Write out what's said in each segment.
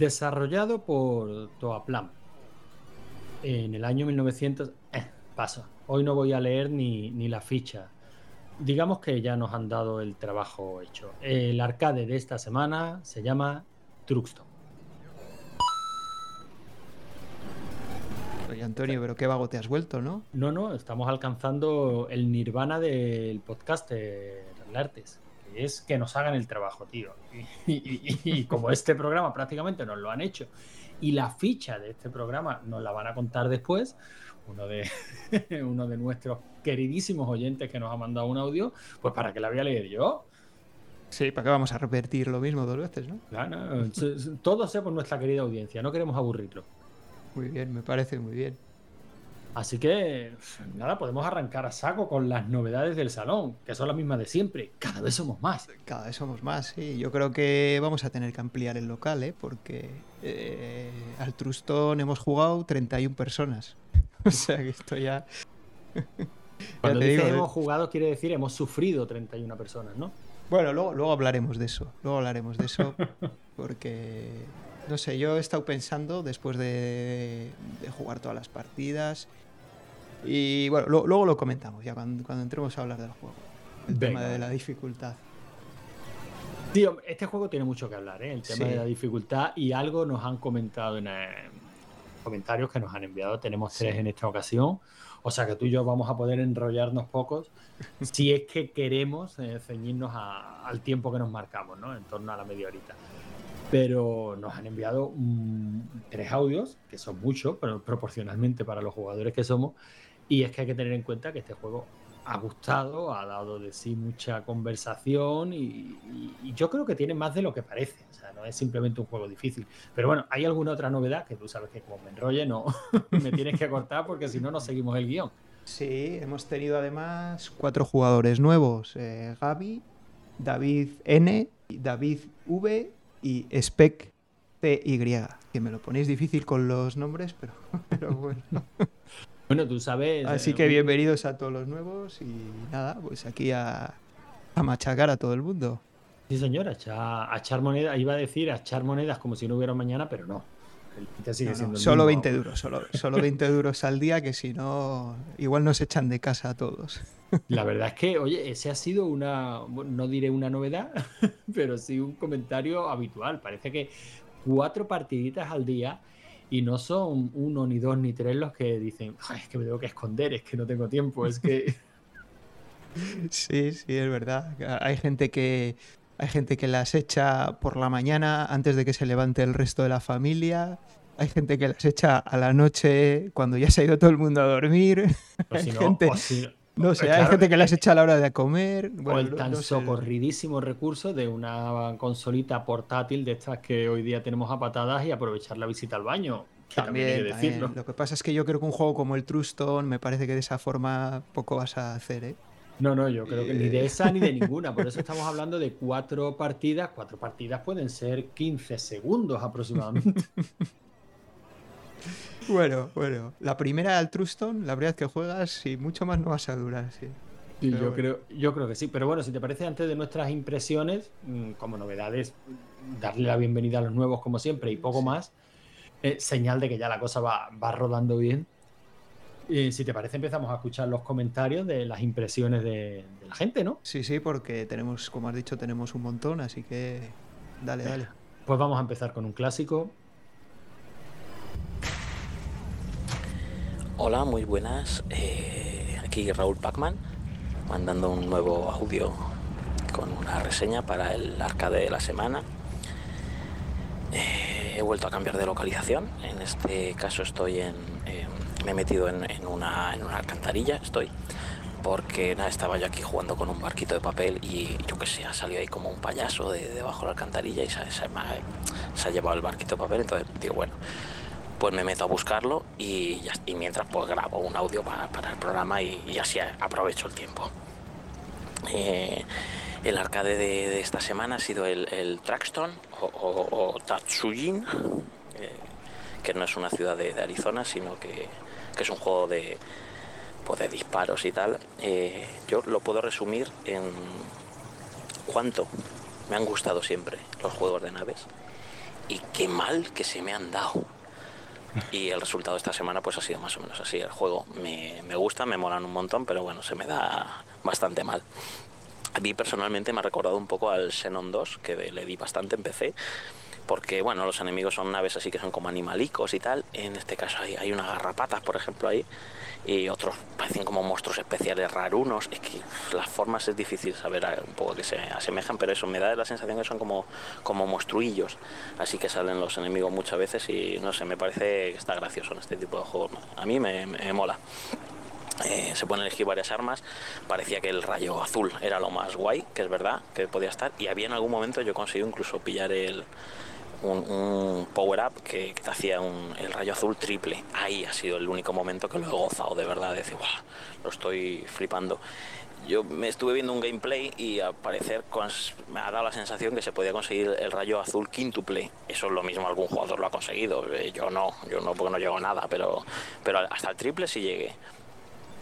Desarrollado por Toaplan. En el año 1900... Eh, paso. Hoy no voy a leer ni, ni la ficha. Digamos que ya nos han dado el trabajo hecho. El arcade de esta semana se llama Truxton. Oye, Antonio, pero qué vago te has vuelto, ¿no? No, no, estamos alcanzando el nirvana del podcast de Artes es que nos hagan el trabajo, tío. Y, como este programa prácticamente nos lo han hecho y la ficha de este programa nos la van a contar después, uno de, uno de nuestros queridísimos oyentes que nos ha mandado un audio, pues para que la voy a leer yo. Sí, ¿para qué vamos a repetir lo mismo dos veces, no? Claro, todo sea por nuestra querida audiencia, no queremos aburrirlo. Muy bien, me parece muy bien. Así que, nada, podemos arrancar a saco con las novedades del salón, que son las mismas de siempre. Cada vez somos más. Cada vez somos más, sí. Yo creo que vamos a tener que ampliar el local, ¿eh? porque eh, al Trustón hemos jugado 31 personas. o sea que esto ya. Cuando dice hemos ¿eh? jugado, quiere decir hemos sufrido 31 personas, ¿no? Bueno, luego, luego hablaremos de eso. Luego hablaremos de eso, porque no sé, yo he estado pensando después de, jugar todas las partidas. Y bueno, luego lo comentamos ya cuando, entremos a hablar del juego. El tema de la dificultad. Tío, este juego tiene mucho que hablar, ¿eh? El tema de la dificultad y algo nos han comentado en eh, comentarios que nos han enviado. Tenemos tres en esta ocasión. O sea que tú y yo vamos a poder enrollarnos pocos si es que queremos eh, ceñirnos al tiempo que nos marcamos, ¿no? En torno a la media horita pero nos han enviado tres audios, que son muchos, pero proporcionalmente para los jugadores que somos, y es que hay que tener en cuenta que este juego ha gustado, ha dado de sí mucha conversación y, yo creo que tiene más de lo que parece, o sea, no es simplemente un juego difícil. Pero bueno, hay alguna otra novedad que tú sabes que como me enrolle, no, me tienes que cortar porque si no, no seguimos el guion. Sí, hemos tenido además cuatro jugadores nuevos, eh, Gaby, David N, David V y Spec TY, que me lo ponéis difícil con los nombres, pero, pero bueno. Bueno, tú sabes. Así eh, que bienvenidos a todos los nuevos y nada, pues aquí a, a machacar a todo el mundo. Sí, señora, a, echar monedas, iba a decir a echar monedas como si no hubiera mañana, pero no. Solo 20 duros, solo, solo 20 duros al día, que si no, igual nos echan de casa a todos. La verdad es que, oye, ese ha sido una, no diré una novedad, pero sí un comentario habitual. Parece que cuatro partiditas al día y no son uno, ni dos, ni tres los que dicen, es que me tengo que esconder, es que no tengo tiempo, es que... Sí, sí, es verdad. Hay gente que hay gente que las echa por la mañana antes de que se levante el resto de la familia. Hay gente que las echa a la noche cuando ya se ha ido todo el mundo a dormir. hay gente... No sé, hay gente que las echa a la hora de comer. o el tan socorridísimo recurso de una consolita portátil de estas que hoy día tenemos a patadas y aprovechar la visita al baño. También, decirlo. Lo que pasa es que yo creo que un juego como el Truston me parece que de esa forma poco vas a hacer, ¿eh? No, no, yo creo que ni de esa ni de ninguna. Por eso estamos hablando de cuatro partidas. Cuatro partidas pueden ser 15 segundos aproximadamente. Bueno, bueno. La primera al Truston, la verdad que juegas y mucho más no vas a durar, sí. yo, creo, yo creo que sí. Pero bueno, si te parece, antes de nuestras impresiones, mm, como novedades, darle la bienvenida a los nuevos como siempre y poco más. Eh, señal de que ya la cosa va, rodando bien. Y si te parece, empezamos a escuchar los comentarios de las impresiones de, de, la gente, ¿no? Sí, sí, porque tenemos, como has dicho, tenemos un montón, así que dale, dale. Pues vamos a empezar con un clásico. Hola, muy buenas. Eh, aquí Raúl Pacman, mandando un nuevo audio con una reseña para el arcade de la semana. Eh, he vuelto a cambiar de localización. En este caso estoy en. Me he metido en, una, en una alcantarilla. Estoy porque nada, estaba yo aquí jugando con un barquito de papel y yo que sé, ha salido ahí como un payaso de, debajo de la alcantarilla y se, ha llevado el barquito de papel. Entonces digo, bueno, pues me meto a buscarlo y, mientras pues grabo un audio para, el programa y, así aprovecho el tiempo. Eh, el arcade de, esta semana ha sido el, el Traxton o, Tatsujin, eh, que no es una ciudad de, Arizona, sino que, es un juego de, pues, de disparos y tal. Eh, yo lo puedo resumir en cuánto me han gustado siempre los juegos de naves y qué mal que se me han dado. Y el resultado de esta semana pues ha sido más o menos así. El juego me, me gusta, me molan un montón, pero bueno, se me da bastante mal. A mí personalmente me ha recordado un poco al Xenon 2, que le di bastante en PC, porque bueno, los enemigos son naves así que son como animalicos y tal. En este caso hay, hay unas garrapatas, por ejemplo, ahí, y otros parecen como monstruos especiales rarunos. Es que las formas es difícil saber un poco que se asemejan, pero eso me da la sensación que son como, como monstruillos. Así que salen los enemigos muchas veces y no sé, me parece que está gracioso en este tipo de juegos. A mí me, mola. Eh, se pueden elegir varias armas. Parecía que el rayo azul era lo más guay, que es verdad, que podía estar. Y había en algún momento yo conseguí incluso pillar el, un, power-up que, te hacía el rayo azul triple. Ahí ha sido el único momento que lo he gozado de verdad, de decir, lo estoy flipando. Yo me estuve viendo un gameplay y al parecer me ha dado la sensación que se podía conseguir el rayo azul quintuple. Eso es lo mismo, algún jugador lo ha conseguido. Eh, yo no, yo no porque no llego a nada, pero, pero hasta el triple sí llegué.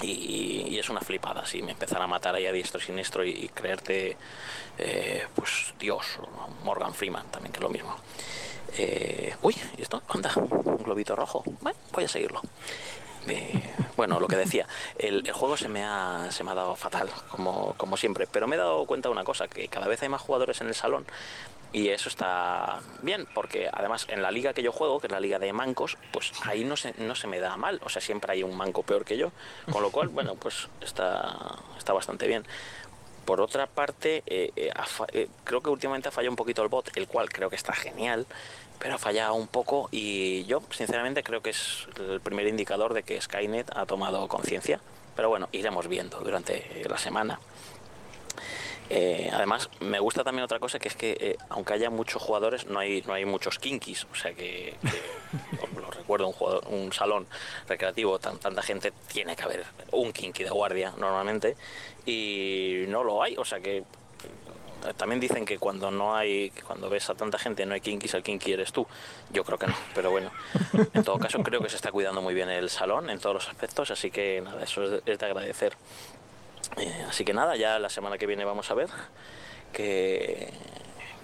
Y, es una flipada, si me empezara a matar ahí a diestro y siniestro y, creerte, eh, pues Dios, Morgan Freeman también, que es lo mismo. Eh, uy, ¿y esto? Anda, un globito rojo. Bueno, voy a seguirlo. Bueno, lo que decía, el, juego se me, ha, se me ha dado fatal, como, como siempre, pero me he dado cuenta de una cosa, que cada vez hay más jugadores en el salón y eso está bien, porque además en la liga que yo juego, que es la liga de mancos, pues ahí no se, no se me da mal. O sea, siempre hay un manco peor que yo. Con lo cual, bueno, pues está, está bastante bien. Por otra parte, eh, eh, eh, creo que últimamente ha fallado un poquito el bot, el cual creo que está genial, pero ha fallado un poco y yo sinceramente creo que es el primer indicador de que Skynet ha tomado conciencia. Pero bueno, iremos viendo durante la semana. Eh, además, me gusta también otra cosa que es que eh, aunque haya muchos jugadores, no hay, no hay muchos kinkis. O sea que, lo recuerdo, un, un salón recreativo, tanta gente, tiene que haber un kinky de guardia normalmente. Y no lo hay. O sea que eh, también dicen que cuando no hay, cuando ves a tanta gente no hay kinkis, el kinky eres tú. Yo creo que no, pero bueno. En todo caso, creo que se está cuidando muy bien el salón en todos los aspectos, así que nada, eso es de agradecer. Eh, así que nada, ya la semana que viene vamos a ver que,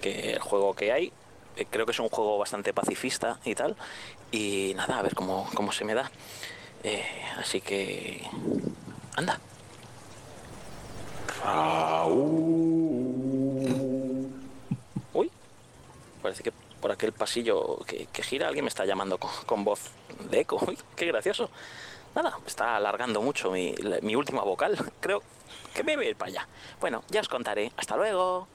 el juego que hay. Eh, creo que es un juego bastante pacifista y tal. Y nada, a ver cómo, se me da. Eh, así que... Anda. Uy, parece que por aquel pasillo que, gira alguien me está llamando con, voz de eco. Uy, qué gracioso. Nada, está alargando mucho mi, mi última vocal. Creo, que me voy a ir para allá. Bueno, ya os contaré. Hasta luego.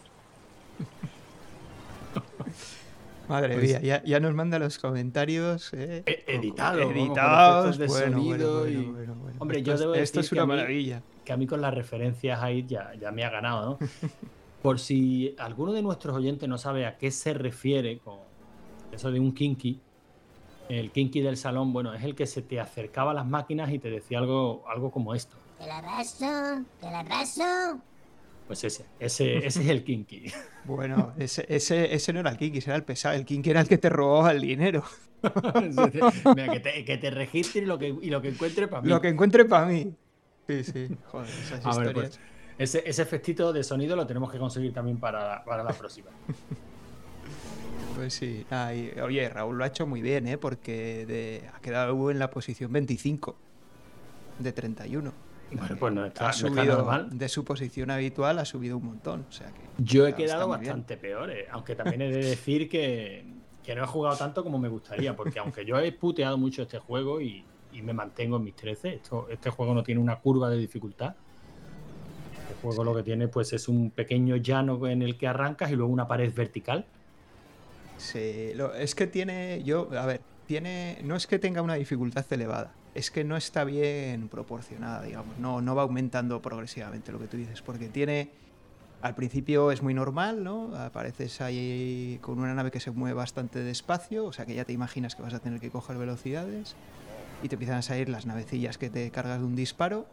Madre pues mía, ya, nos manda los comentarios. Eh, e-, editados. Editados. De sonido y... Hombre, yo debo Esto es una maravilla. que a mí con las referencias ahí ya, ya me ha ganado, ¿no? Por si alguno de nuestros oyentes no sabe a qué se refiere con eso de un kinky, el kinky del salón, bueno, es el que se te acercaba a las máquinas y te decía algo, algo como esto. Te abrazo, te abrazo. Pues ese, ese, ese es el kinky. Bueno, ese, ese, ese no era el kinky, ese era el pesado. El kinky era el que te robaba el dinero. Mira, que te, que te registre y lo que, y lo que encuentre para mí. Lo que encuentre para mí. Sí, sí. Joder, esas A ver, pues, ese, ese efectito de sonido lo tenemos que conseguir también para, para la próxima. Pues sí. oye, Raúl lo ha hecho muy bien, ¿eh? Porque de, ha quedado en la posición 25 de 31. Bueno, pues no está, ha subido, De su posición habitual ha subido un montón. O sea que Yo he quedado bastante peor, eh, aunque también he de decir que, que, no he jugado tanto como me gustaría, porque aunque yo he puteado mucho este juego y, y me mantengo en mis 13, esto, este juego no tiene una curva de dificultad. Juego lo que tiene pues es un pequeño llano en el que arrancas y luego una pared vertical. Sí, es que tiene, yo, a ver, tiene, no es que tenga una dificultad elevada, es que no está bien proporcionada, digamos. No, no va aumentando progresivamente lo que tú dices, porque tiene. Al principio es muy normal, ¿no? Apareces ahí con una nave que se mueve bastante despacio, o sea que ya te imaginas que vas a tener que coger velocidades. Y te empiezan a salir las navecillas que te cargas de un disparo.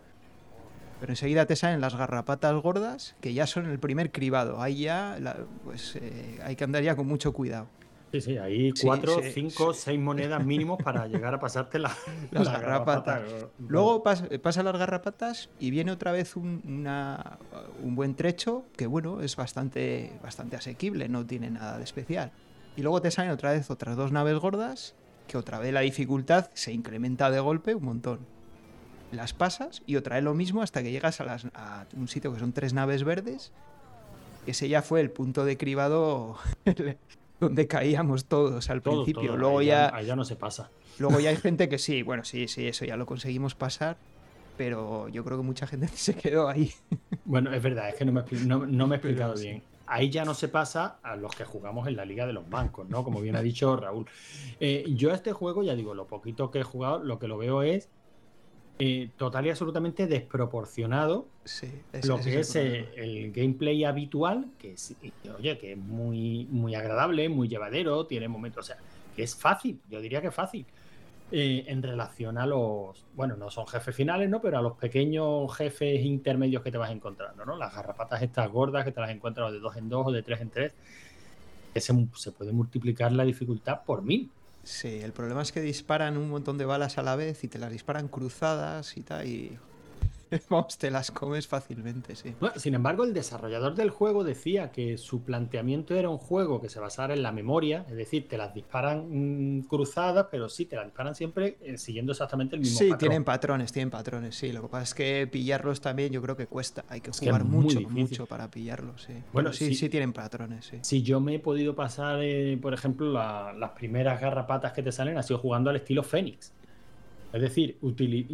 Pero enseguida te salen las garrapatas gordas, que ya son el primer cribado. Ahí ya, pues eh, hay que andar ya con mucho cuidado. Sí, sí, ahí cuatro, cinco, seis monedas mínimos para llegar a pasarte la, las garrapatas. Luego pasa las garrapatas y viene otra vez un, un buen trecho que, bueno, es bastante, bastante asequible, no tiene nada de especial. y luego te salen otra vez otras dos naves gordas, que otra vez la dificultad se incrementa de golpe un montón. Las pasas y otra vez lo mismo hasta que llegas a, las, a un sitio que son tres naves verdes. Ese ya fue el punto de cribado donde caíamos todos al principio. Luego ya, no se pasa. Luego ya hay gente que sí, bueno, sí, sí, eso ya lo conseguimos pasar pero yo creo que mucha gente se quedó ahí. Bueno, es verdad, es que no me, no, me he explicado bien. Ahí ya no se pasa a los que jugamos en la Liga de los Bancos, ¿no? Como bien ha dicho Raúl. Eh, yo a este juego, ya digo, lo poquito que he jugado, lo que lo veo es eh, total y absolutamente desproporcionado sí, lo que es eh, el, gameplay habitual, que es, oye, que es muy, muy agradable, muy llevadero, tiene momentos, o sea, que es fácil, yo diría que es fácil. Eh, en relación a los, bueno, no son jefes finales, ¿no? Pero a los pequeños jefes intermedios que te vas encontrando, ¿no? Las garrapatas estas gordas que te las encuentras de dos en dos o de tres en tres, que se, se puede multiplicar la dificultad por mil. Sí, el problema es que disparan un montón de balas a la vez y te las disparan cruzadas y tal, y Vamos, te las comes fácilmente, sí. sin embargo, el desarrollador del juego decía que su planteamiento era un juego que se basara en la memoria, es decir, te las disparan mm, cruzadas, pero sí, te las disparan siempre eh, siguiendo exactamente el mismo Sí, tienen patrones, tienen patrones, sí. Lo que pasa es que pillarlos también yo creo que cuesta. Hay que jugar mucho, mucho para pillarlos, sí. Bueno, sí, sí, tienen patrones, sí. Si yo me he podido pasar, eh, por ejemplo, las primeras garrapatas que te salen, ha sido jugando al estilo Fénix. Es decir,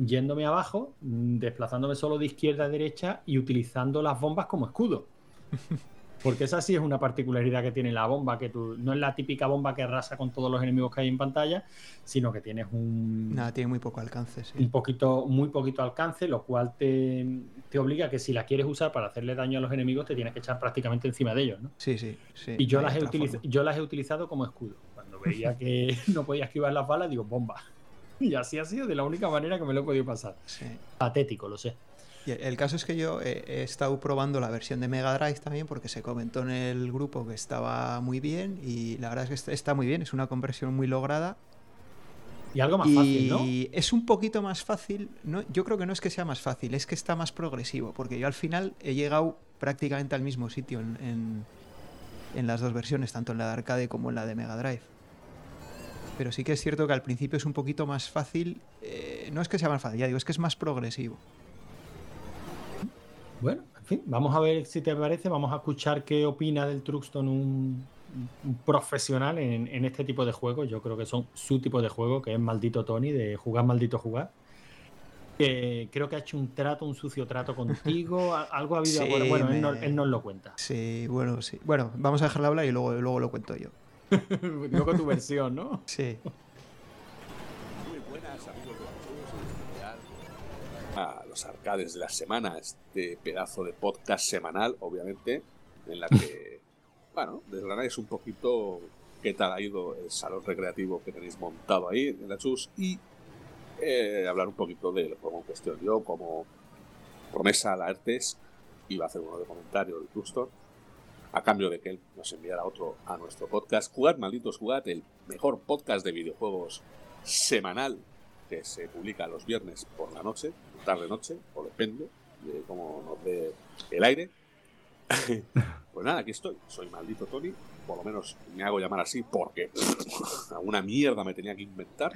yéndome abajo, mm, desplazándome solo de izquierda a derecha y utilizando las bombas como escudo. Porque esa sí es una particularidad que tiene la bomba, que tú no es la típica bomba que arrasa con todos los enemigos que hay en pantalla, sino que tienes un... Nada, tiene muy poco alcance, sí. Un poquito, muy poquito alcance, lo cual te, te obliga que si la quieres usar para hacerle daño a los enemigos, te tienes que echar prácticamente encima de ellos, ¿no? Sí, sí, sí. Y yo las, he yo las he utilizado como escudo. Cuando veía que no podía esquivar las balas, digo, bomba. Y así ha sido de la única manera que me lo he podido pasar. Patético, lo sé. Y el caso es que yo he, estado probando la versión de Mega Drive también porque se comentó en el grupo que estaba muy bien y la verdad es que está muy bien, es una conversión muy lograda. Y algo más fácil, ¿no? Y es un poquito más fácil, no, yo creo que no es que sea más fácil, es que está más progresivo, porque yo al final he llegado prácticamente al mismo sitio en, en las dos versiones, tanto en la de arcade como en la de Mega Drive pero sí que es cierto que al principio es un poquito más fácil. Eh, no es que sea más fácil, ya digo, es que es más progresivo. Bueno, en fin, vamos a ver si te parece, vamos a escuchar qué opina del Truxton un, profesional en, este tipo de juegos. Yo creo que son su tipo de juego, que es maldito Tony, de jugar maldito jugar. Que creo que ha hecho un trato, un sucio trato contigo, algo ha habido. bueno, él, no, él, nos lo cuenta. Sí, bueno, sí. Bueno, vamos a dejarlo hablar y luego, luego lo cuento yo. Luego tu versión, ¿no? Sí. Muy buenas, amigos de A los arcades de la semana, este pedazo de podcast semanal, obviamente, en la que, bueno, desgranáis un poquito qué tal ha ido el salón recreativo que tenéis montado ahí en la Chus y eh, hablar un poquito de juego en cuestión. Yo, como promesa a la Artes, iba a hacer uno de comentario del Clustor a cambio de que él nos enviara otro a nuestro podcast. Jugad, malditos, jugad, el mejor podcast de videojuegos semanal que se publica los viernes por la noche, tarde-noche, o depende de cómo nos dé el aire. pues nada, aquí estoy. Soy maldito Tony. Por lo menos me hago llamar así porque alguna mierda me tenía que inventar.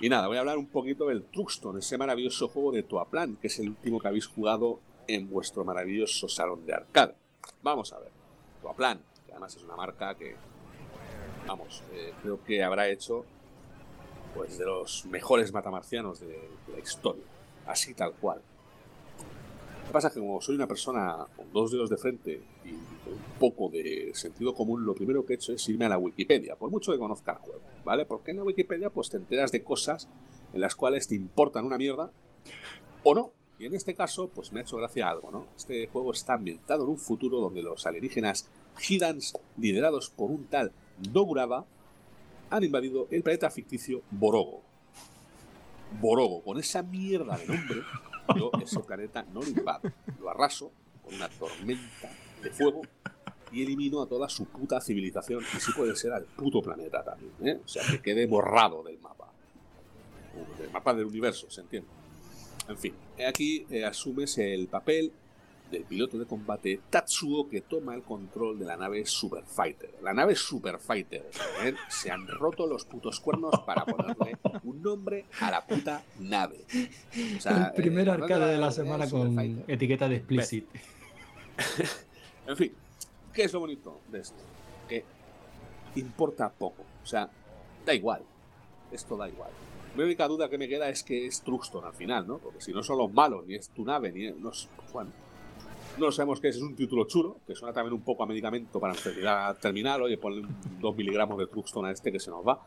Y nada, voy a hablar un poquito del Truxton, ese maravilloso juego de Toaplan, que es el último que habéis jugado en vuestro maravilloso salón de arcade. Vamos a ver. Toaplan, que además es una marca que, vamos, eh, creo que habrá hecho pues de los mejores matamarcianos de, la historia. Así tal cual. Lo que pasa es que como soy una persona con dos dedos de frente y un poco de sentido común, lo primero que he hecho es irme a la Wikipedia, por mucho que conozca el juego, ¿vale? Porque en la Wikipedia pues te enteras de cosas en las cuales te importan una mierda o no, y en este caso, pues me ha hecho gracia algo, ¿no? Este juego está ambientado en un futuro donde los alienígenas Gidans, liderados por un tal Noguraba, han invadido el planeta ficticio Borogo. Borogo, con esa mierda de nombre, yo ese planeta no lo invado, lo arraso con una tormenta de fuego y elimino a toda su puta civilización y si puede ser al puto planeta también, ¿eh? O sea, que quede borrado del mapa. Del mapa del universo, ¿se entiende? En fin, aquí eh, asumes el papel del piloto de combate Tatsuo que toma el control de la nave Super Fighter. La nave Super Fighter. ¿eh? Se han roto los putos cuernos para ponerle un nombre a la puta nave. el primer eh, arcade de la semana con etiqueta de explicit. en fin, ¿qué es lo bonito de esto? Que importa poco. O sea, da igual. Esto da igual. Mi única duda que me queda es que es Truxton al final, ¿no? Porque si no son los malos, ni es tu nave, ni es, no, bueno, no sabemos qué es, es un título chulo, que suena también un poco a medicamento para enfermedad terminal, oye, ponle dos miligramos de Truxton a este que se nos va.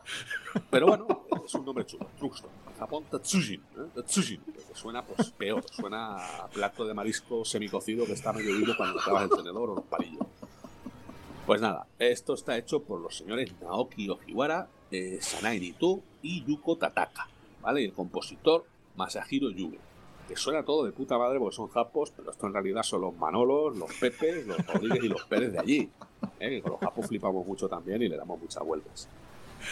Pero bueno, es un nombre chulo, Truxton. Japón Tatsujin, ¿eh? Tatsujin, que suena pues peor, suena a plato de marisco semicocido que está medio vivo cuando acabas el tenedor o los palillos. Pues nada, esto está hecho por los señores Naoki Ojiwara, eh, Nito y Yuko Tataka, ¿vale? Y el compositor Masahiro Yuge que suena todo de puta madre porque son japos, pero esto en realidad son los Manolos, los Pepes, los Rodríguez y los Pérez de allí. ¿eh? Con los japos flipamos mucho también y le damos muchas vueltas.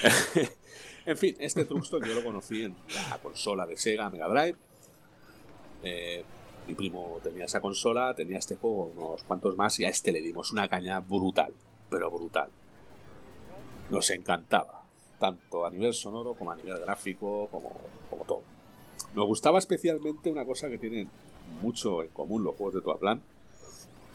en fin, este Truxton yo lo conocí en la consola de Sega Mega Drive. Eh, mi primo tenía esa consola, tenía este juego, unos cuantos más, y a este le dimos una caña brutal, pero brutal. Nos encantaba, tanto a nivel sonoro como a nivel gráfico, como, como todo. Me gustaba especialmente una cosa que tienen mucho en común los juegos de tu plan,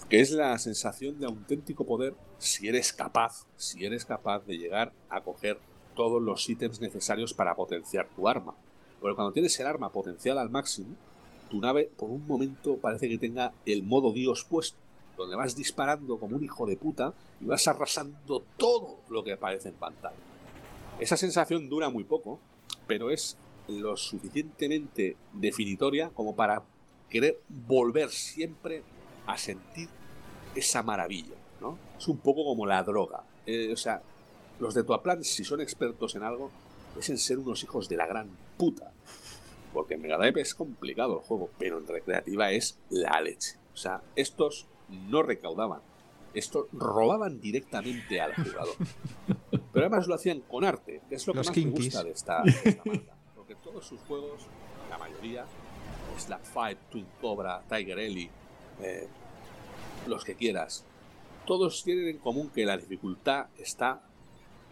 que es la sensación de auténtico poder si eres capaz, si eres capaz de llegar a coger todos los ítems necesarios para potenciar tu arma. Porque cuando tienes el arma potenciada al máximo, tu nave por un momento parece que tenga el modo Dios puesto, donde vas disparando como un hijo de puta y vas arrasando todo lo que aparece en pantalla. Esa sensación dura muy poco, pero es lo suficientemente definitoria como para querer volver siempre a sentir esa maravilla, ¿no? Es un poco como la droga. Eh, o sea, los de Tuaplan, si son expertos en algo, es en ser unos hijos de la gran puta. Porque en Mega es complicado el juego, pero en recreativa es la leche. O sea, estos no recaudaban, estos robaban directamente al jugador. Pero además lo hacían con arte, que es lo que más me gusta de esta, de esta marca todos sus juegos, la mayoría, Slack Fight, Twin Cobra, Tiger Ellie, eh, los que quieras, todos tienen en común que la dificultad está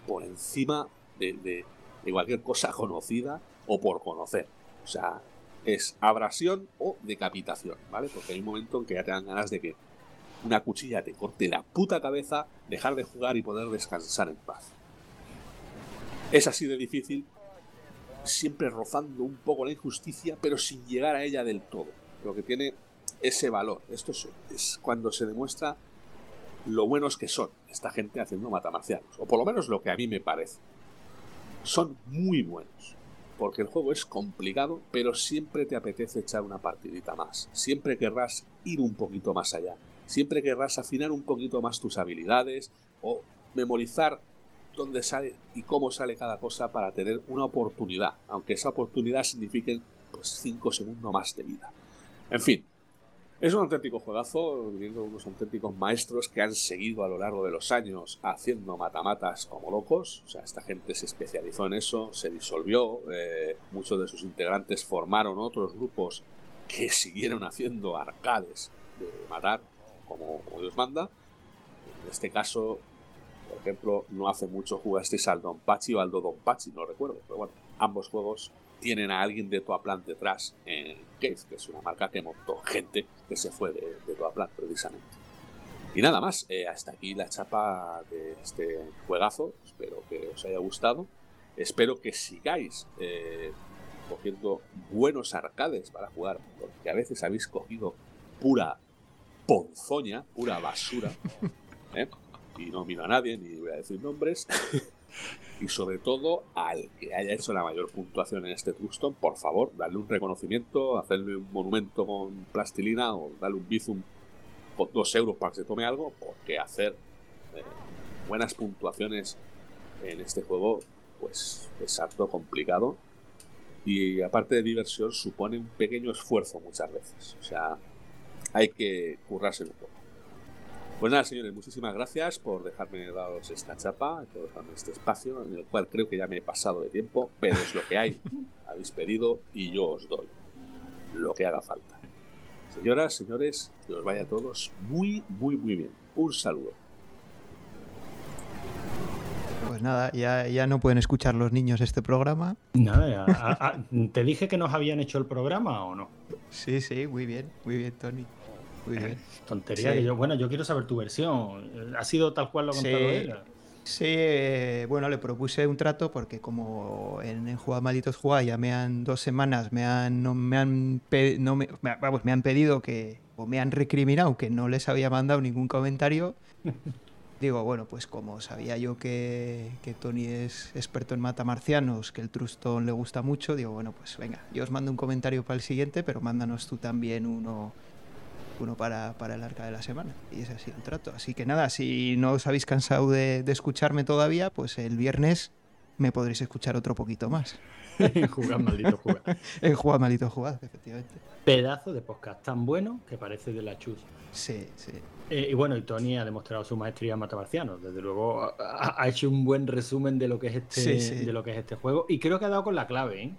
por encima de, cualquier cosa conocida o por conocer. O sea, es abrasión o decapitación, ¿vale? Porque hay un momento en que ya te dan ganas de que una cuchilla te corte la puta cabeza, dejar de jugar y poder descansar en paz. Es así de difícil siempre rozando un poco la injusticia, pero sin llegar a ella del todo. Lo que tiene ese valor. Esto es, cuando se demuestra lo buenos que son esta gente haciendo matamarcianos. O por lo menos lo que a mí me parece. Son muy buenos. Porque el juego es complicado, pero siempre te apetece echar una partidita más. Siempre querrás ir un poquito más allá. Siempre querrás afinar un poquito más tus habilidades o memorizar dónde sale y cómo sale cada cosa para tener una oportunidad, aunque esa oportunidad signifique pues 5 segundos más de vida. En fin, es un auténtico juegazo, viendo unos auténticos maestros que han seguido a lo largo de los años haciendo matamatas como locos. O sea, esta gente se especializó en eso, se disolvió, eh, muchos de sus integrantes formaron otros grupos que siguieron haciendo arcades de matar como, como Dios manda. En este caso, por ejemplo, no hace mucho jugasteis al Don Pachi o al Don Pachi, no recuerdo, pero bueno, ambos juegos tienen a alguien de Toaplan detrás en Cave, que es una marca que montó gente que se fue de, de Toaplan precisamente. Y nada más, eh, hasta aquí la chapa de este juegazo. Espero que os haya gustado. Espero que sigáis eh, cogiendo buenos arcades para jugar, porque a veces habéis cogido pura ponzoña, pura basura. ¿eh? y no miro a nadie ni voy a decir nombres. y sobre todo al que haya hecho la mayor puntuación en este Truxton, por favor, darle un reconocimiento, hacerle un monumento con plastilina o darle un bizum por dos euros para que se tome algo, porque hacer eh, buenas puntuaciones en este juego pues es harto complicado y aparte de diversión supone un pequeño esfuerzo muchas veces. O sea, hay que currarse un poco. Pues nada, señores, muchísimas gracias por dejarme daros esta chapa, por dejarme este espacio, en el cual creo que ya me he pasado de tiempo, pero es lo que hay. Habéis pedido y yo os doy lo que haga falta. Señoras, señores, que os vaya a todos muy, muy, muy bien. Un saludo. Pues nada, ya, ya no pueden escuchar los niños este programa. Nada, ¿te dije que nos habían hecho el programa o no? Sí, sí, muy bien, muy bien, Tony. Bien. Tontería que yo, bueno, yo quiero saber tu versión. ¿Ha sido tal cual lo ha contado él? Sí, eh, bueno, le propuse un trato porque como en, en Jugar Malditos Jugar ya me han dos semanas, me han, no, me han, no me, vamos, me han pedido que, o me han recriminado que no les había mandado ningún comentario. Digo, bueno, pues como sabía yo que, que, Tony es experto en matamarcianos, que el Truston le gusta mucho, digo, bueno, pues venga, yo os mando un comentario para el siguiente, pero mándanos tú también uno, uno para, para, el arca de la semana. Y ese ha sido el trato. Así que nada, si no os habéis cansado de, de escucharme todavía, pues el viernes me podréis escuchar otro poquito más. en Jugar Maldito Jugar. en Jugar Maldito Jugar, efectivamente. Pedazo de podcast tan bueno que parece de la chus. Sí, sí. Eh, y bueno, y Tony ha demostrado su maestría en matamarcianos. Desde luego ha, ha, hecho un buen resumen de lo que es este, sí, sí. de lo que es este juego. Y creo que ha dado con la clave, ¿eh?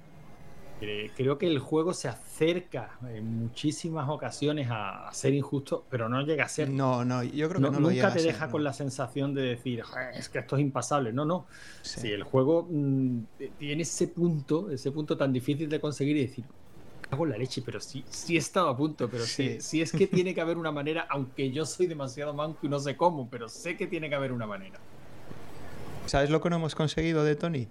Creo que el juego se acerca en muchísimas ocasiones a, a, ser injusto, pero no llega a ser. No, no, yo creo que no, no nunca lo llega te deja ser, con la sensación de decir, es que esto es impasable. No, no. Sí. Si el juego mmm, tiene ese punto, ese punto tan difícil de conseguir y decir, cago en la leche, pero sí, sí estaba a punto, pero sí. sí, sí es que tiene que haber una manera, aunque yo soy demasiado manco y no sé cómo, pero sé que tiene que haber una manera. ¿Sabes lo que no hemos conseguido de Tony?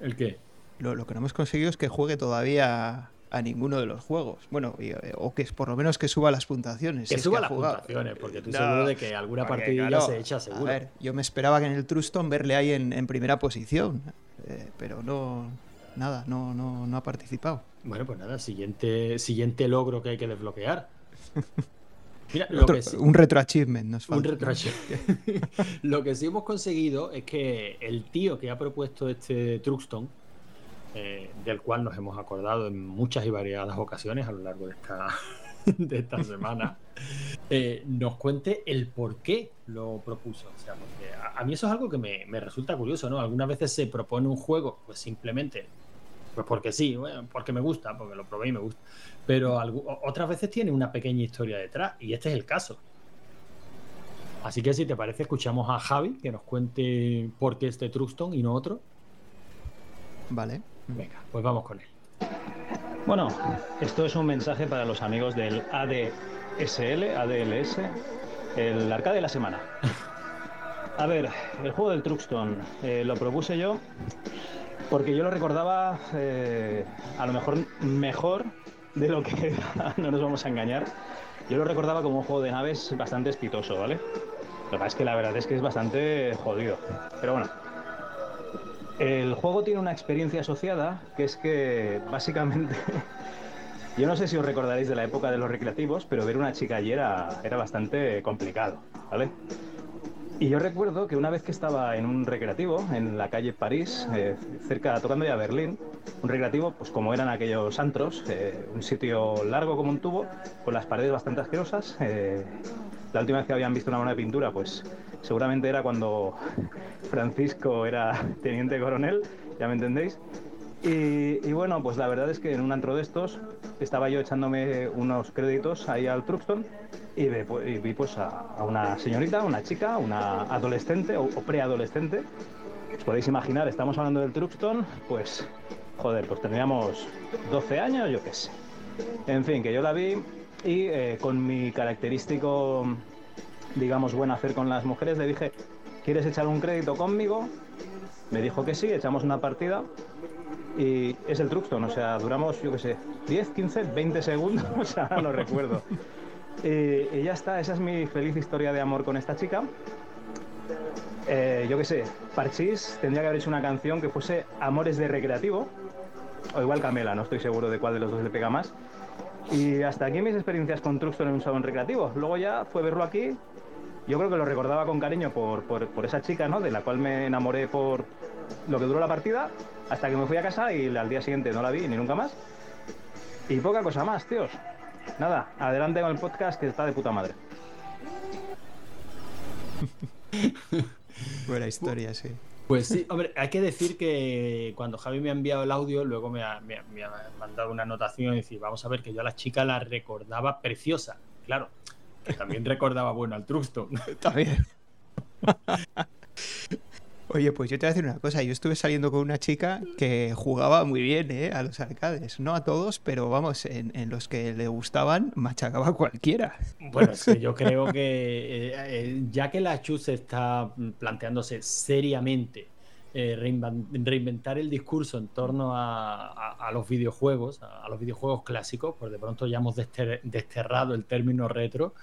¿El qué? Lo, lo que no hemos conseguido es que juegue todavía a ninguno de los juegos. Bueno, y, eh, o que por lo menos que suba las puntuaciones. Que si suba es las puntuaciones, porque tú no, seguro de que alguna partidilla claro, se echa seguro. A ver, yo me esperaba que en el Truston verle ahí en, en primera posición, eh, pero no, nada, no, no, no ha participado. Bueno, pues nada, siguiente, siguiente logro que hay que desbloquear. Mira, Otro, que sí, un retroachievement nos falta. Un retroachievement. lo que sí hemos conseguido es que el tío que ha propuesto este Truxton, eh, del cual nos hemos acordado en muchas y variadas ocasiones a lo largo de esta, de esta semana, eh, nos cuente el por qué lo propuso. O sea, a, a, mí eso es algo que me, me, resulta curioso, ¿no? Algunas veces se propone un juego, pues simplemente, pues porque sí, bueno, porque me gusta, porque lo probé y me gusta. Pero algo, otras veces tiene una pequeña historia detrás, y este es el caso. Así que si te parece, escuchamos a Javi que nos cuente por qué este Truxton y no otro. Vale. Venga, pues vamos con él. Bueno, esto es un mensaje para los amigos del ADSL, ADLS, el arcade de la semana. A ver, el juego del Truxton eh, lo propuse yo porque yo lo recordaba eh, a lo mejor mejor de lo que no nos vamos a engañar. Yo lo recordaba como un juego de naves bastante espitoso, ¿vale? Lo que pasa es que la verdad es que es bastante jodido. Pero bueno, el juego tiene una experiencia asociada que es que básicamente yo no sé si os recordaréis de la época de los recreativos, pero ver una chica allí era, era bastante complicado, ¿vale? Y yo recuerdo que una vez que estaba en un recreativo en la calle París, eh, cerca, tocando ya Berlín, un recreativo, pues como eran aquellos antros, eh, un sitio largo como un tubo, con las paredes bastante asquerosas. Eh, la última vez que habían visto una mano de pintura, pues seguramente era cuando Francisco era teniente coronel, ya me entendéis. Y, bueno, pues la verdad es que en un antro de estos estaba yo echándome unos créditos ahí al Truxton y y vi pues a, a, una señorita, una chica, una adolescente o, o preadolescente. Os podéis imaginar, estamos hablando del Truxton, pues joder, pues tendríamos 12 años, yo qué sé. En fin, que yo la vi y eh, con mi característico, digamos, buen hacer con las mujeres, le dije, ¿quieres echar un crédito conmigo? Me dijo que sí, echamos una partida y es el Truxton, o sea, duramos, yo qué sé, 10, 15, 20 segundos, o sea, no recuerdo. Y, ya está, esa es mi feliz historia de amor con esta chica. Eh, yo qué sé, Parchís tendría que haber hecho una canción que fuese Amores de Recreativo, o igual Camela, no estoy seguro de cuál de los dos le pega más. Y hasta aquí mis experiencias con Truxton en un salón recreativo. Luego ya fue verlo aquí. Yo creo que lo recordaba con cariño por, por, por esa chica, ¿no? De la cual me enamoré por lo que duró la partida, hasta que me fui a casa y al día siguiente no la vi ni nunca más. Y poca cosa más, tíos. Nada, adelante con el podcast que está de puta madre. Buena historia, sí. Pues sí, hombre, hay que decir que cuando Javi me ha enviado el audio, luego me ha, me ha- me ha mandado una anotación y decir, vamos a ver que yo a la chica la recordaba preciosa. Claro, que también recordaba bueno al Truxton. Bien. Oye, pues yo te voy a decir una cosa. Yo estuve saliendo con una chica que jugaba muy bien ¿eh? a los arcades. No a todos, pero vamos, en, los que le gustaban, machacaba a cualquiera. Bueno, es que yo creo que eh, eh, ya que la Chus está planteándose seriamente eh, reinventar el discurso en torno a, los videojuegos, a, a los videojuegos clásicos, pues de pronto ya hemos dester- desterrado el término retro.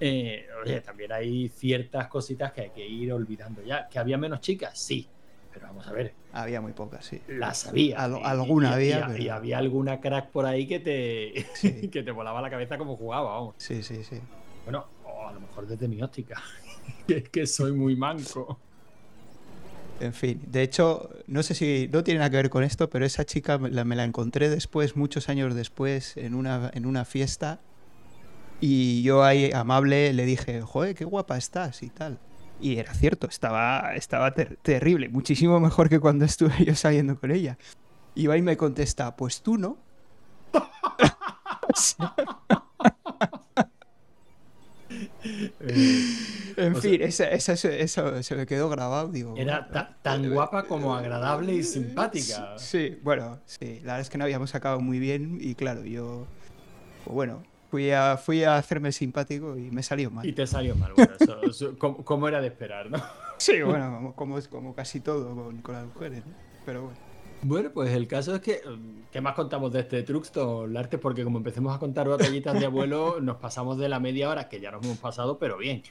Eh, oye, también hay ciertas cositas que hay que ir olvidando ya. ¿Que había menos chicas? Sí. Pero vamos a ver, Había muy pocas, sí. las había. Al- alguna y- había, y- pero- y había alguna crack por ahí que te, Sí. que te volaba la cabeza como jugaba, vamos. Sí, sí, sí. Bueno, a lo mejor desde mi óptica. que es que soy muy manco. En fin, de hecho, no sé si no tiene nada que ver con esto, pero esa chica me la, me la encontré después, muchos años después, en una, en una fiesta. Y yo ahí, amable, le dije, joder, qué guapa estás y tal. Y era cierto, estaba, estaba ter- terrible, muchísimo mejor que cuando estuve yo saliendo con ella. Y va y me contesta, pues tú no. En sea- fin, esa- esa- eso, eso se me quedó grabado, digo. Era ta- tan guapa como agradable y simpática. Sí, bueno, sí, la verdad es que no habíamos acabado muy bien y claro, yo, pues bueno, fui a, fui a hacerme simpático y me salió mal. Y te salió mal. Bueno, eso, eso- como, como era de esperar, ¿no? Sí, bueno, como, como, es- como casi todo con, con las mujeres, ¿no? Pero bueno. Bueno, pues el caso es que, ¿qué más contamos de este Truxton, Larte? Porque como empecemos a contar batallitas de abuelo, nos pasamos de la media hora, que ya nos hemos pasado, pero bien.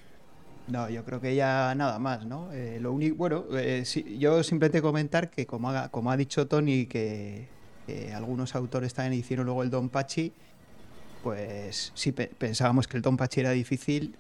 No, yo creo que ya nada más, ¿no? Eh, lo único, bueno, eh, yo simplemente comentar que como ha, como ha dicho Tony que, que algunos autores también hicieron luego el Don Pachi, pues sí pe- pensábamos que el Don Pachi era difícil,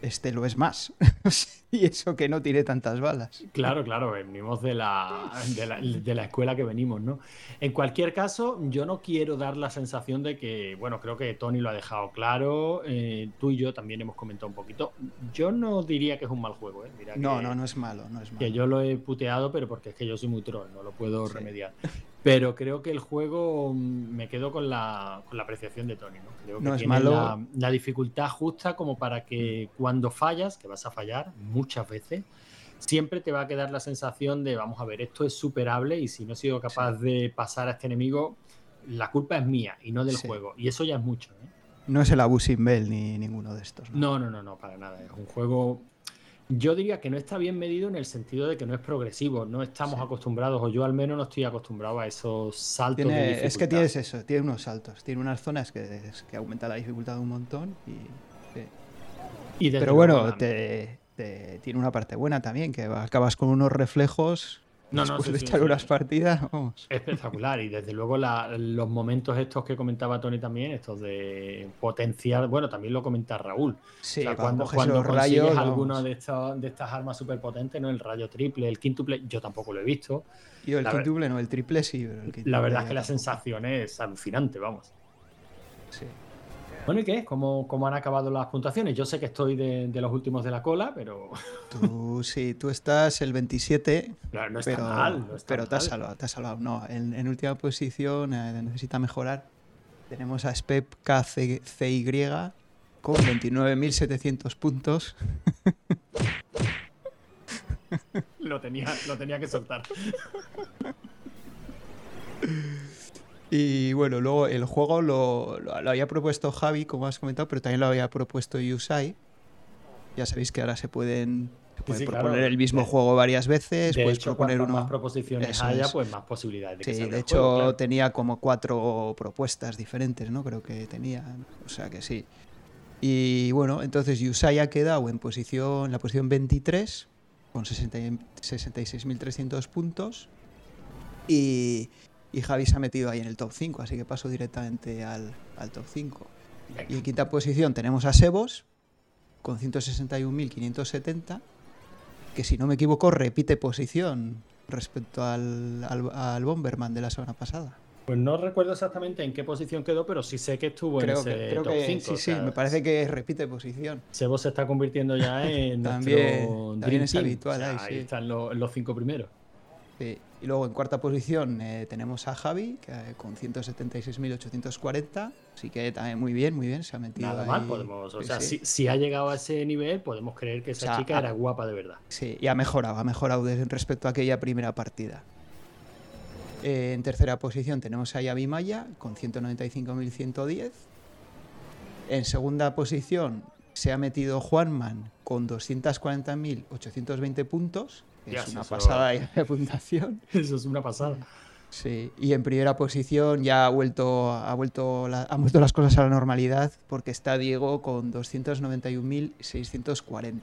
este lo es más. y eso que no tiene tantas balas. Claro, claro, venimos de la, de la, de la escuela que venimos, ¿no? En cualquier caso, yo no quiero dar la sensación de que, bueno, creo que Tony lo ha dejado claro, eh, tú y yo también hemos comentado un poquito. Yo no diría que es un mal juego, ¿eh? Mira No, que- no, no es malo, no es malo. que yo lo he puteado, pero porque es que yo soy muy troll, no lo puedo Sí. remediar. Pero creo que el juego mm, me quedo con la, con la apreciación de Tony, ¿no? Creo que No es tiene malo. La, la dificultad justa como para que cuando fallas, que vas a fallar muchas veces, siempre te va a quedar la sensación de, vamos a ver, esto es superable y si no he sido capaz de pasar a este enemigo, la culpa es mía y no del Sí. juego. Y eso ya es mucho, ¿eh? No es el Abusing Bell ni ninguno de estos. ¿no? No, no, no, no, para nada. Es un juego. Yo diría que no está bien medido en el sentido de que no es progresivo. No estamos Sí. acostumbrados, o yo al menos no estoy acostumbrado a esos saltos de Tiene- es que tienes eso, tiene unos saltos, tiene unas zonas que, que aumenta la dificultad un montón. Y, sí. Y Pero bueno, te, te- tiene una parte buena también, que acabas con unos reflejos No, no, después sí, unas partidas. Vamos. Espectacular. Y desde luego la- los momentos estos que comentaba Tony también, estos de potenciar, bueno, también lo comenta Raúl. Sí, O sea, cuando consigues rayos. alguna de, estas de estas armas súper potentes, ¿no? El rayo triple, el quíntuple, yo tampoco lo he visto. Yo el la ver- quintuple, no, el triple sí, pero el La verdad es que la sensación es alucinante, vamos. Sí. Bueno, ¿y qué? ¿Cómo, cómo han acabado las puntuaciones? Yo sé que estoy de, de los últimos de la cola, pero Tú, sí, tú estás el 27, no, no está pero, mal. no está pero te has mal. salvado, te has salvado. No, en, en última posición eh, necesita mejorar. Tenemos a Spep KCY con 29.700 puntos. Lo tenía, lo tenía que soltar. Y bueno, luego el juego lo, lo- lo había propuesto Javi, como has comentado, pero también lo había propuesto Yusai. Ya sabéis que ahora se pueden, se puede sí, claro. proponer el mismo De- juego varias veces, De puedes hecho, proponer uno. más proposiciones Eso haya, es. pues más posibilidades de que Sí, salga de hecho juego, claro. tenía como cuatro propuestas diferentes, ¿no? Creo que tenía, o sea que sí. Y bueno, entonces Yusai ha quedado en posición, en la posición 23 con 60 y- 66.300 puntos y, y Javi se ha metido ahí en el top 5, así que paso directamente al, al top 5. Y en quinta posición tenemos a Sebos con 161.570, que si no me equivoco repite posición respecto al, al, al Bomberman de la semana pasada. Pues no recuerdo exactamente en qué posición quedó, pero sí sé que estuvo en ese top 5. Sí, sí, me parece que repite posición. Sebo se está convirtiendo ya en también, nuestro también es habitual. ahí, ahí están los, los cinco primeros. Sí. Y luego en cuarta posición eh, tenemos a Javi, que, eh, con 176.840. Así que también muy bien, muy bien. Se ha metido. Nada ahí. mal podemos. O Sí, sea, sí. si, si ha llegado a ese nivel, podemos creer que esa O sea, chica ha- era guapa de verdad. Sí, y ha mejorado, ha mejorado desde- respecto a aquella primera partida. Eh, en tercera posición tenemos a Yavi Maya con 195.110. En segunda posición se ha metido Juanman con 240.820 puntos. que Dios, es una eso- pasada de puntuación. Eso es una pasada. Sí, y en primera posición ya ha vuelto, ha vuelto, la- han vuelto las cosas a la normalidad porque está Diego con 291.640.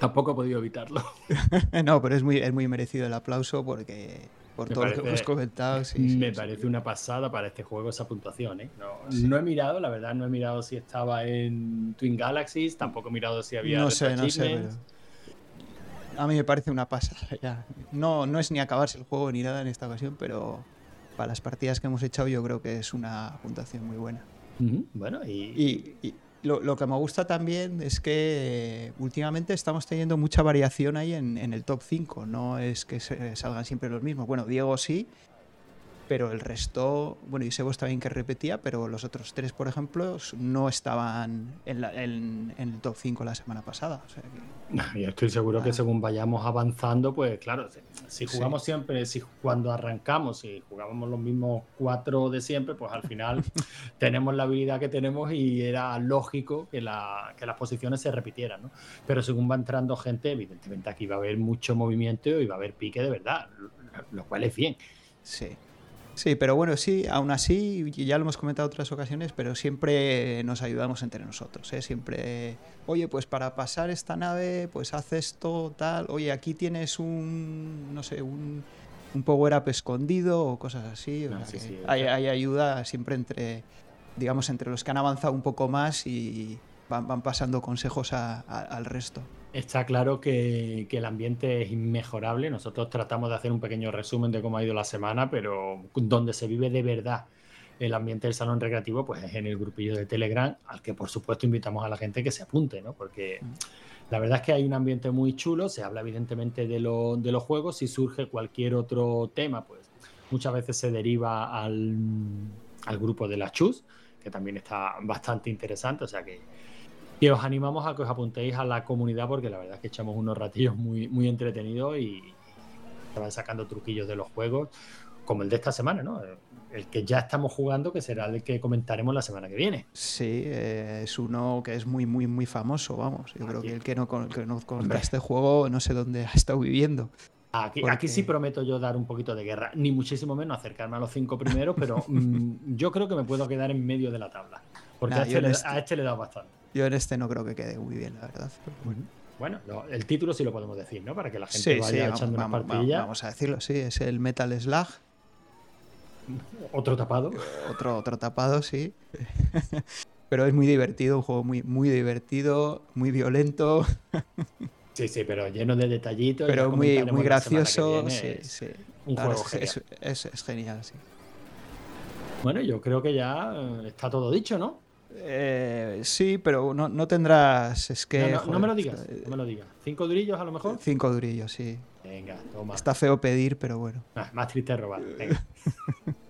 Tampoco he podido evitarlo. No, pero es muy, es muy merecido el aplauso porque por Me todo lo que parece- hemos comentado. sí, Me sí. parece una pasada para este juego esa puntuación. ¿eh? No, no he mirado, la verdad, no he mirado si estaba en Twin Galaxies, tampoco he mirado si había. No sé, no sé. Pero A mí me parece una pasada ya. No, no es ni acabarse el juego ni nada en esta ocasión, pero para las partidas que hemos echado yo creo que es una puntuación muy buena. Bueno, y, Y, y lo, lo que me gusta también es que eh, últimamente estamos teniendo mucha variación ahí en, en el top 5. No es que se- salgan siempre los mismos. Bueno, Diego sí, pero el resto, bueno, y Sebos también que repetía, pero los otros tres, por ejemplo, no estaban en, la- en- en el top 5 la semana pasada. O sea que- yo estoy seguro que según vayamos avanzando, pues claro, si- Sí. jugamos siempre, si cuando arrancamos, si jugábamos los mismos cuatro de siempre, pues al final tenemos la habilidad que tenemos y era lógico que, la- que las posiciones se repitieran, ¿no? Pero según va entrando gente, evidentemente aquí va a haber mucho movimiento y va a haber pique de verdad, lo, lo cual es bien. Sí. Sí, pero bueno, sí, aún así, ya lo hemos comentado en otras ocasiones, pero siempre nos ayudamos entre nosotros, ¿eh? Siempre, oye, pues para pasar esta nave, pues haz esto, tal, oye, aquí tienes un, no sé, un, un power-up escondido o cosas así. o Ah, sea sí, sí, hay, hay ayuda siempre entre, digamos, entre los que han avanzado un poco más y van, van pasando consejos a- a- al resto. Está claro que, el ambiente es inmejorable. Nosotros tratamos de hacer un pequeño resumen de cómo ha ido la semana, pero donde se vive de verdad el ambiente del salón recreativo, pues es en el grupillo de Telegram, al que por supuesto invitamos a la gente que se apunte, ¿no? Porque la verdad es que hay un ambiente muy chulo, se habla evidentemente de los juegos, si surge cualquier otro tema, pues muchas veces se deriva al, al grupo de las chus, que también está bastante interesante, o sea que y os animamos a que os apuntéis a la comunidad porque la verdad es que echamos unos ratillos muy, muy entretenidos y se van sacando truquillos de los juegos, como el de esta semana, ¿no? El que ya estamos jugando, que será el que comentaremos la semana que viene. Sí, eh, es uno que es muy, muy, muy famoso, vamos. Yo creo Aquí. que el que no, que no este juego no sé dónde ha estado viviendo. Aquí, Porque- aquí sí prometo yo dar un poquito de guerra, ni muchísimo menos acercarme a los cinco primeros, pero mm, yo creo que me puedo quedar en medio de la tabla, porque Nah, a, este le, este- a este le he dado bastante. Yo en este no creo que quede muy bien, la verdad. pero bueno. Bueno, no, el título sí lo podemos decir, ¿no? Para que la gente Sí, vaya sí, vamos, echando una vamos- partidilla. vamos a decirlo, sí, es el Metal Slug, Otro tapado. otro, otro tapado, sí. Pero es muy divertido, un juego muy, muy divertido, muy violento, Sí, sí, pero lleno de detallitos. pero muy, muy gracioso. Sí. Un juego es, genial. es- es- es genial, sí. Bueno, yo creo que ya eh, está todo dicho, ¿no? Eh, sí, pero no, no tendrás. Es que. no, no- no joder, me lo digas, está- no me lo digas. ¿Cinco durillos a lo mejor? Cinco durillos, sí. Venga, toma. Está feo pedir, pero bueno. Ah, más triste robar. Venga.